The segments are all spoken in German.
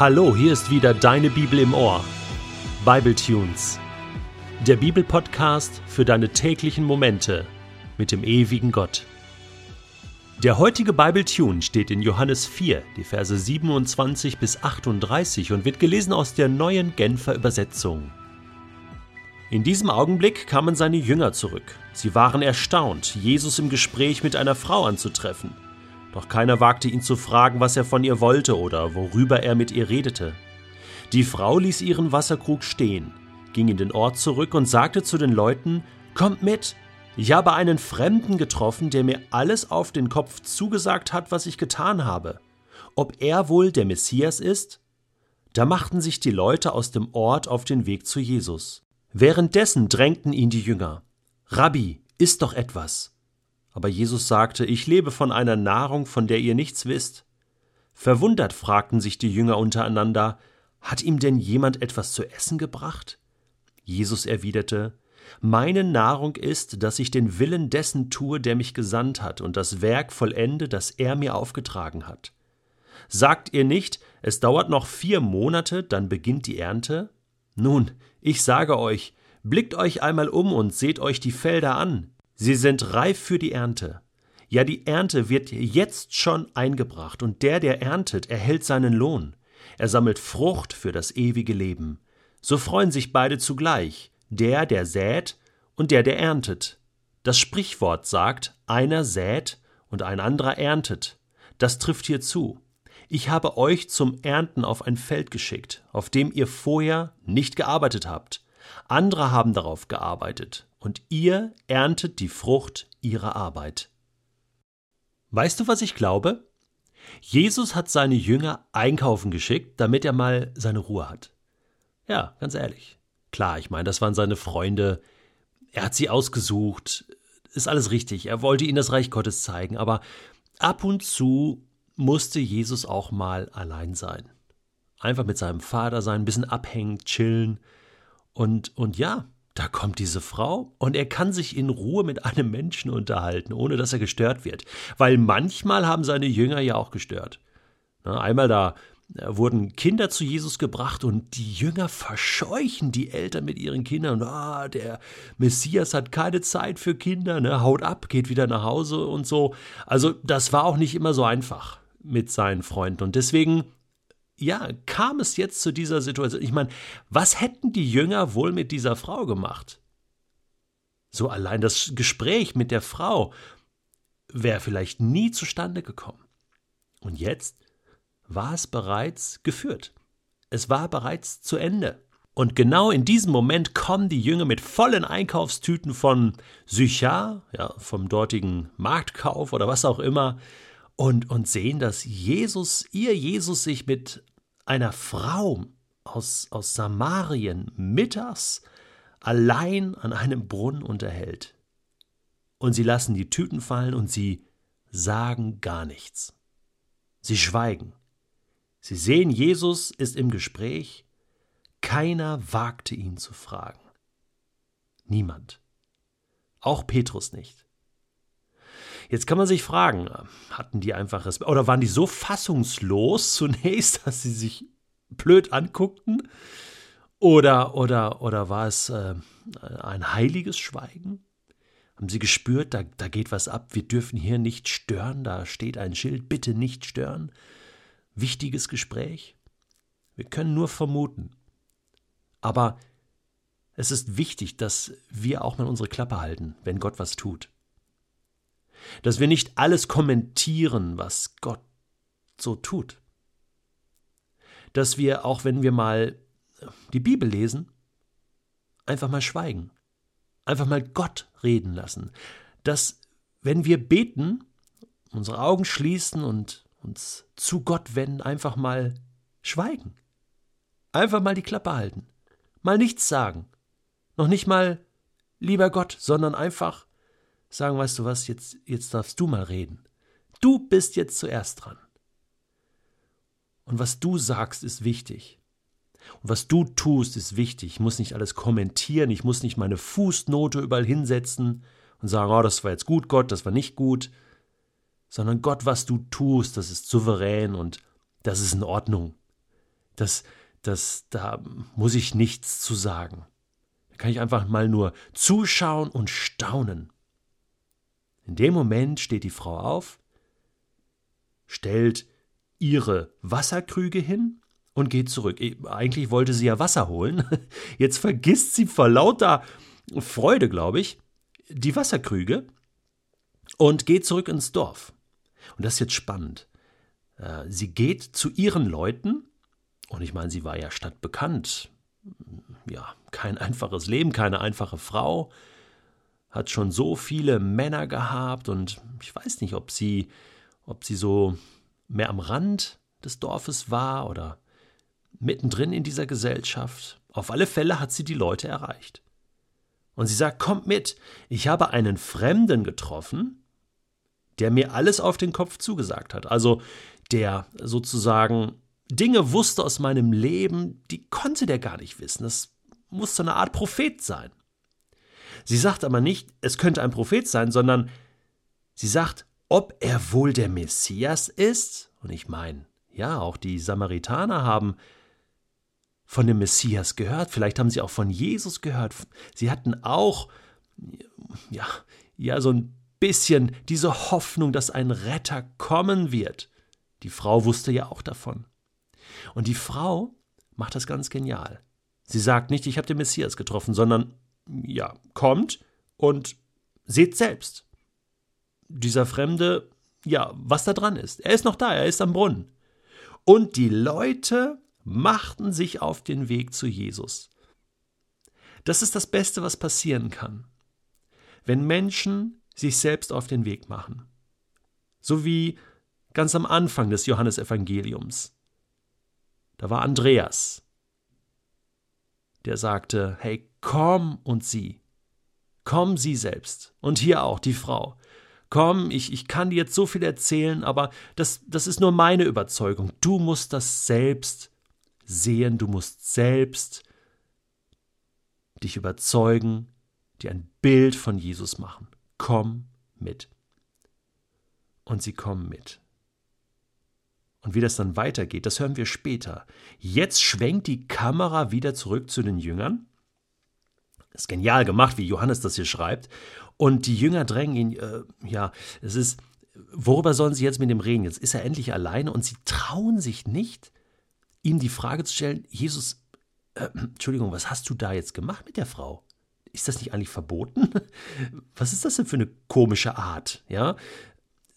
Hallo, hier ist wieder deine Bibel im Ohr. Bible Tunes. Der Bibelpodcast für deine täglichen Momente mit dem ewigen Gott. Der heutige Bible Tune steht in Johannes 4, die Verse 27 bis 38 und wird gelesen aus der neuen Genfer Übersetzung. In diesem Augenblick kamen seine Jünger zurück. Sie waren erstaunt, Jesus im Gespräch mit einer Frau anzutreffen. Doch keiner wagte ihn zu fragen, was er von ihr wollte oder worüber er mit ihr redete. Die Frau ließ ihren Wasserkrug stehen, ging in den Ort zurück und sagte zu den Leuten, Kommt mit, ich habe einen Fremden getroffen, der mir alles auf den Kopf zugesagt hat, was ich getan habe. Ob er wohl der Messias ist? Da machten sich die Leute aus dem Ort auf den Weg zu Jesus. Währenddessen drängten ihn die Jünger. Rabbi, iss doch etwas. Aber Jesus sagte, ich lebe von einer Nahrung, von der ihr nichts wisst. Verwundert fragten sich die Jünger untereinander, hat ihm denn jemand etwas zu essen gebracht? Jesus erwiderte, meine Nahrung ist, dass ich den Willen dessen tue, der mich gesandt hat, und das Werk vollende, das er mir aufgetragen hat. Sagt ihr nicht, es dauert noch vier Monate, dann beginnt die Ernte? Nun, ich sage euch, blickt euch einmal um und seht euch die Felder an. Sie sind reif für die Ernte. Ja, die Ernte wird jetzt schon eingebracht, und der, der erntet, erhält seinen Lohn. Er sammelt Frucht für das ewige Leben. So freuen sich beide zugleich, der, der sät, und der, der erntet. Das Sprichwort sagt, einer sät und ein anderer erntet. Das trifft hier zu. Ich habe euch zum Ernten auf ein Feld geschickt, auf dem ihr vorher nicht gearbeitet habt. Andere haben darauf gearbeitet, und ihr erntet die Frucht ihrer Arbeit. Weißt du, was ich glaube? Jesus hat seine Jünger einkaufen geschickt, damit er mal seine Ruhe hat. Ja, ganz ehrlich. Klar, ich meine, das waren seine Freunde. Er hat sie ausgesucht. Ist alles richtig. Er wollte ihnen das Reich Gottes zeigen. Aber ab und zu musste Jesus auch mal allein sein. Einfach mit seinem Vater sein, ein bisschen abhängen, chillen. Und, und ja, da kommt diese Frau und er kann sich in Ruhe mit einem Menschen unterhalten, ohne dass er gestört wird. Weil manchmal haben seine Jünger ja auch gestört. Einmal da äh, wurden Kinder zu Jesus gebracht und die Jünger verscheuchen die Eltern mit ihren Kindern. Ah, der Messias hat keine Zeit für Kinder, ne? haut ab, geht wieder nach Hause und so. Also das war auch nicht immer so einfach mit seinen Freunden. Und deswegen ja, kam es jetzt zu dieser Situation? Ich meine, was hätten die Jünger wohl mit dieser Frau gemacht? So allein das Gespräch mit der Frau wäre vielleicht nie zustande gekommen. Und jetzt war es bereits geführt. Es war bereits zu Ende. Und genau in diesem Moment kommen die Jünger mit vollen Einkaufstüten von Sychar, ja, vom dortigen Marktkauf oder was auch immer, und, und sehen, dass Jesus, ihr Jesus sich mit einer Frau aus, aus Samarien mittags allein an einem Brunnen unterhält. Und sie lassen die Tüten fallen und sie sagen gar nichts. Sie schweigen. Sie sehen, Jesus ist im Gespräch. Keiner wagte ihn zu fragen. Niemand. Auch Petrus nicht. Jetzt kann man sich fragen, hatten die einfach Respekt oder waren die so fassungslos zunächst, dass sie sich blöd anguckten? Oder, oder, oder war es äh, ein heiliges Schweigen? Haben sie gespürt, da, da geht was ab, wir dürfen hier nicht stören, da steht ein Schild, bitte nicht stören? Wichtiges Gespräch? Wir können nur vermuten. Aber es ist wichtig, dass wir auch mal unsere Klappe halten, wenn Gott was tut dass wir nicht alles kommentieren, was Gott so tut. Dass wir, auch wenn wir mal die Bibel lesen, einfach mal schweigen, einfach mal Gott reden lassen. Dass, wenn wir beten, unsere Augen schließen und uns zu Gott wenden, einfach mal schweigen. Einfach mal die Klappe halten. Mal nichts sagen. Noch nicht mal lieber Gott, sondern einfach sagen, weißt du was, jetzt, jetzt darfst du mal reden. Du bist jetzt zuerst dran. Und was du sagst, ist wichtig. Und was du tust, ist wichtig. Ich muss nicht alles kommentieren, ich muss nicht meine Fußnote überall hinsetzen und sagen, oh, das war jetzt gut, Gott, das war nicht gut. Sondern Gott, was du tust, das ist souverän und das ist in Ordnung. das, das, da muss ich nichts zu sagen. Da kann ich einfach mal nur zuschauen und staunen. In dem Moment steht die Frau auf, stellt ihre Wasserkrüge hin und geht zurück. Eigentlich wollte sie ja Wasser holen. Jetzt vergisst sie vor lauter Freude, glaube ich, die Wasserkrüge und geht zurück ins Dorf. Und das ist jetzt spannend. Äh, sie geht zu ihren Leuten, und ich meine, sie war ja stadtbekannt. Ja, kein einfaches Leben, keine einfache Frau, hat schon so viele Männer gehabt und ich weiß nicht, ob sie, ob sie so mehr am Rand des Dorfes war oder mittendrin in dieser Gesellschaft. Auf alle Fälle hat sie die Leute erreicht. Und sie sagt, kommt mit, ich habe einen Fremden getroffen, der mir alles auf den Kopf zugesagt hat. Also der sozusagen Dinge wusste aus meinem Leben, die konnte der gar nicht wissen. Das muss so eine Art Prophet sein. Sie sagt aber nicht, es könnte ein Prophet sein, sondern sie sagt, ob er wohl der Messias ist. Und ich meine, ja, auch die Samaritaner haben von dem Messias gehört, vielleicht haben sie auch von Jesus gehört. Sie hatten auch, ja, ja, so ein bisschen diese Hoffnung, dass ein Retter kommen wird. Die Frau wusste ja auch davon. Und die Frau macht das ganz genial. Sie sagt nicht, ich habe den Messias getroffen, sondern, ja, kommt und seht selbst. Dieser Fremde, ja, was da dran ist. Er ist noch da, er ist am Brunnen. Und die Leute machten sich auf den Weg zu Jesus. Das ist das Beste, was passieren kann. Wenn Menschen sich selbst auf den Weg machen. So wie ganz am Anfang des Johannesevangeliums. Da war Andreas, der sagte, hey, komm und sieh. Komm sie selbst. Und hier auch die Frau. Komm, ich, ich kann dir jetzt so viel erzählen, aber das, das ist nur meine Überzeugung. Du musst das selbst sehen, du musst selbst dich überzeugen, dir ein Bild von Jesus machen. Komm mit. Und sie kommen mit. Und wie das dann weitergeht, das hören wir später. Jetzt schwenkt die Kamera wieder zurück zu den Jüngern. Das ist genial gemacht, wie Johannes das hier schreibt. Und die Jünger drängen ihn, äh, ja, es ist, worüber sollen sie jetzt mit dem reden? Jetzt ist er endlich alleine und sie trauen sich nicht, ihm die Frage zu stellen, Jesus, äh, Entschuldigung, was hast du da jetzt gemacht mit der Frau? Ist das nicht eigentlich verboten? Was ist das denn für eine komische Art? Ja,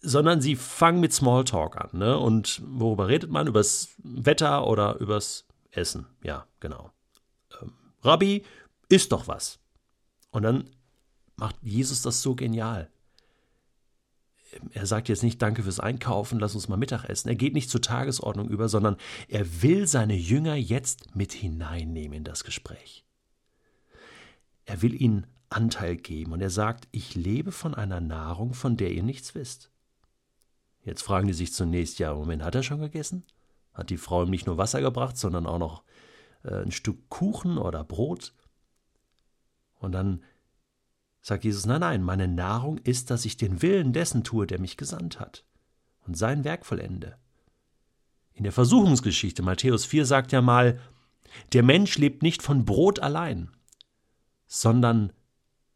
sondern sie fangen mit Smalltalk an. Ne? Und worüber redet man? Übers Wetter oder übers Essen? Ja, genau. Ähm, Rabbi, isst doch was. Und dann macht Jesus das so genial er sagt jetzt nicht Danke fürs Einkaufen, lass uns mal Mittag essen. Er geht nicht zur Tagesordnung über, sondern er will seine Jünger jetzt mit hineinnehmen in das Gespräch. Er will ihnen Anteil geben und er sagt, ich lebe von einer Nahrung, von der ihr nichts wisst. Jetzt fragen die sich zunächst, ja, Moment, hat er schon gegessen? Hat die Frau ihm nicht nur Wasser gebracht, sondern auch noch äh, ein Stück Kuchen oder Brot? Und dann sagt Jesus, nein, nein, meine Nahrung ist, dass ich den Willen dessen tue, der mich gesandt hat und sein Werk vollende. In der Versuchungsgeschichte Matthäus 4 sagt ja mal, der Mensch lebt nicht von Brot allein, sondern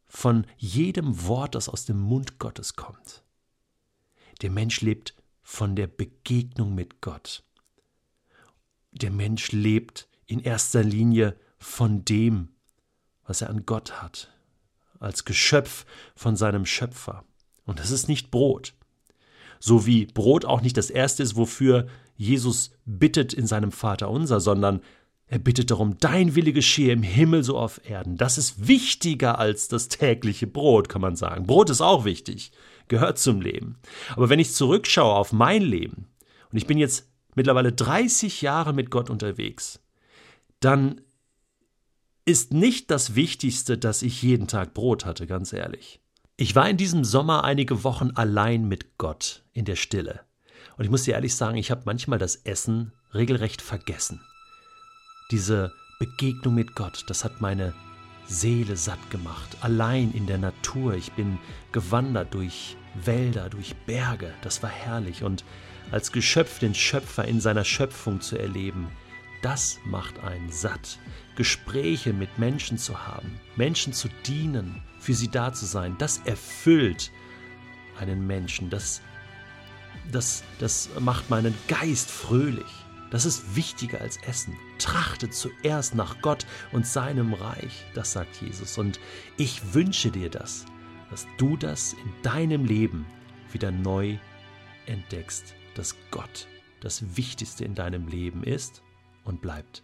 von jedem Wort, das aus dem Mund Gottes kommt. Der Mensch lebt von der Begegnung mit Gott. Der Mensch lebt in erster Linie von dem, was er an Gott hat, als Geschöpf von seinem Schöpfer. Und das ist nicht Brot. So wie Brot auch nicht das Erste ist, wofür Jesus bittet in seinem Vater unser, sondern er bittet darum, dein Wille geschehe im Himmel so auf Erden. Das ist wichtiger als das tägliche Brot, kann man sagen. Brot ist auch wichtig, gehört zum Leben. Aber wenn ich zurückschaue auf mein Leben, und ich bin jetzt mittlerweile 30 Jahre mit Gott unterwegs, dann ist nicht das Wichtigste, dass ich jeden Tag Brot hatte, ganz ehrlich. Ich war in diesem Sommer einige Wochen allein mit Gott in der Stille. Und ich muss dir ehrlich sagen, ich habe manchmal das Essen regelrecht vergessen. Diese Begegnung mit Gott, das hat meine Seele satt gemacht. Allein in der Natur. Ich bin gewandert durch Wälder, durch Berge. Das war herrlich. Und als Geschöpf den Schöpfer in seiner Schöpfung zu erleben, das macht einen satt. Gespräche mit Menschen zu haben, Menschen zu dienen, für sie da zu sein, das erfüllt einen Menschen. Das, das, das macht meinen Geist fröhlich. Das ist wichtiger als Essen. Trachte zuerst nach Gott und seinem Reich, das sagt Jesus. Und ich wünsche dir das, dass du das in deinem Leben wieder neu entdeckst, dass Gott das Wichtigste in deinem Leben ist und bleibt.